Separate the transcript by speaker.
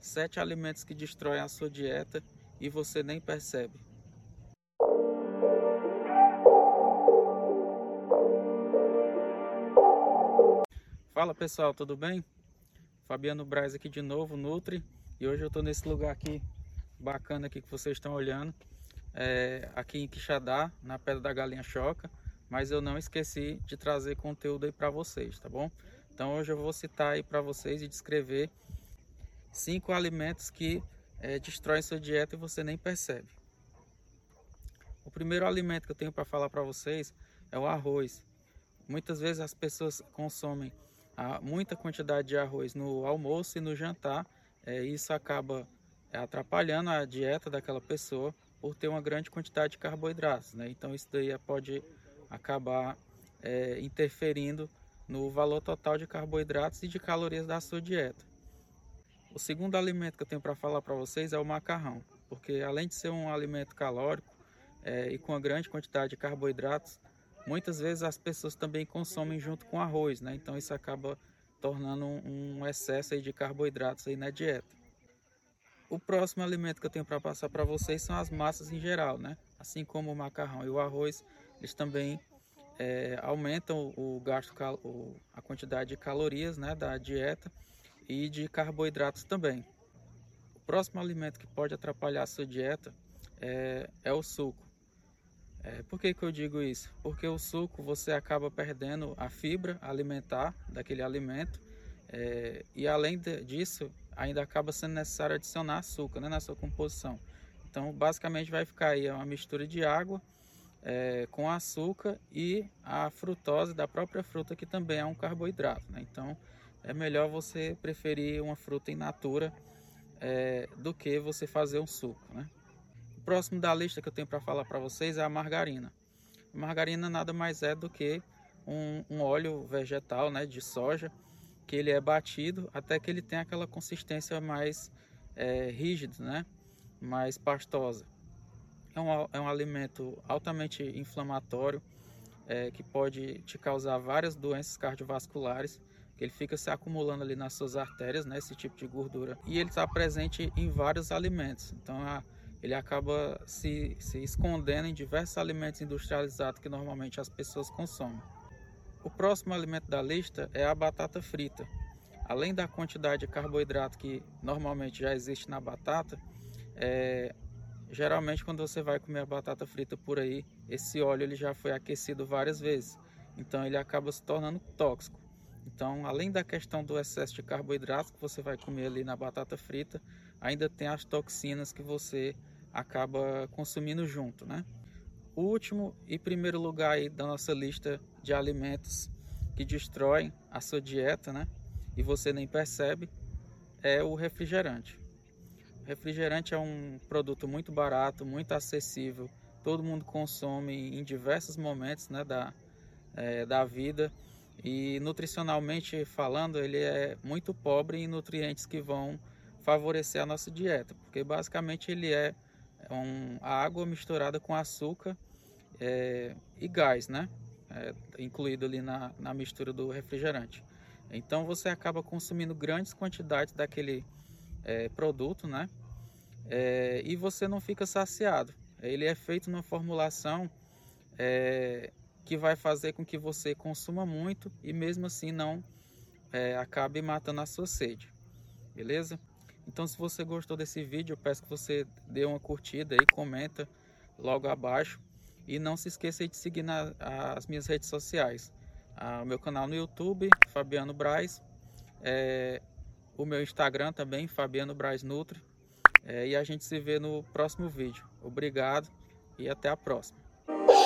Speaker 1: sete alimentos que destroem a sua dieta e você nem percebe. Fala pessoal, tudo bem? Fabiano Braz aqui de novo, Nutri, e hoje eu estou nesse lugar aqui bacana aqui que vocês estão olhando, é, aqui em Quixadá, na Pedra da Galinha Choca, mas eu não esqueci de trazer conteúdo aí para vocês, tá bom? Então hoje eu vou citar aí para vocês e descrever cinco alimentos que é, destroem sua dieta e você nem percebe. O primeiro alimento que eu tenho para falar para vocês é o arroz. Muitas vezes as pessoas consomem muita quantidade de arroz no almoço e no jantar. É, isso acaba é, atrapalhando a dieta daquela pessoa por ter uma grande quantidade de carboidratos. Né? Então isso daí pode acabar é, interferindo no valor total de carboidratos e de calorias da sua dieta. O segundo alimento que eu tenho para falar para vocês é o macarrão, porque além de ser um alimento calórico é, e com uma grande quantidade de carboidratos, Muitas vezes as pessoas também consomem junto com arroz, né? Então isso acaba tornando um excesso aí de carboidratos aí na dieta. O próximo alimento que eu tenho para passar para vocês são as massas em geral, né? Assim como o macarrão e o arroz, eles também é, aumentam o gasto, a quantidade de calorias né, da dieta e de carboidratos também. O próximo alimento que pode atrapalhar a sua dieta é, é o suco. É, por que, que eu digo isso? Porque o suco você acaba perdendo a fibra alimentar daquele alimento é, e além de, disso ainda acaba sendo necessário adicionar açúcar né, na sua composição. Então basicamente vai ficar aí uma mistura de água é, com açúcar e a frutose da própria fruta que também é um carboidrato. Né? Então é melhor você preferir uma fruta in natura é, do que você fazer um suco. Né? O próximo da lista que eu tenho para falar para vocês é a margarina. A margarina nada mais é do que um, um, óleo vegetal né, de soja que ele é batido até que ele tenha aquela consistência mais é, rígida, né, mais pastosa. É um, é um alimento altamente inflamatório é, que pode te causar várias doenças cardiovasculares ele fica se acumulando ali nas suas artérias, né, esse tipo de gordura. E ele está presente em vários alimentos. Então, a, ele acaba se, se escondendo em diversos alimentos industrializados que normalmente as pessoas consomem. O próximo alimento da lista é a batata frita. Além da quantidade de carboidrato que normalmente já existe na batata, é, geralmente quando você vai comer a batata frita por aí, esse óleo ele já foi aquecido várias vezes, então ele acaba se tornando tóxico. Então, além da questão do excesso de carboidrato que você vai comer ali na batata frita, ainda tem as toxinas que você acaba consumindo junto, né? O último e primeiro lugar aí da nossa lista de alimentos que destroem a sua dieta, né? E você nem percebe, é o refrigerante. O refrigerante é um produto muito barato, muito acessível, todo mundo consome em diversos momentos né, da, é, da vida e nutricionalmente falando ele é muito pobre em nutrientes que vão favorecer a nossa dieta, porque basicamente ele é um, a água misturada com açúcar é, e gás, né? É, incluído ali na, na mistura do refrigerante. Então você acaba consumindo grandes quantidades daquele é, produto, né? É, e você não fica saciado. Ele é feito numa formulação é, que vai fazer com que você consuma muito e mesmo assim não é, acabe matando a sua sede. Beleza? Então, se você gostou desse vídeo, peço que você dê uma curtida e comenta logo abaixo. E não se esqueça de seguir nas as minhas redes sociais. o meu canal no YouTube, Fabiano Braz. É, o meu Instagram também, Fabiano Braz Nutri. É, e a gente se vê no próximo vídeo. Obrigado e até a próxima.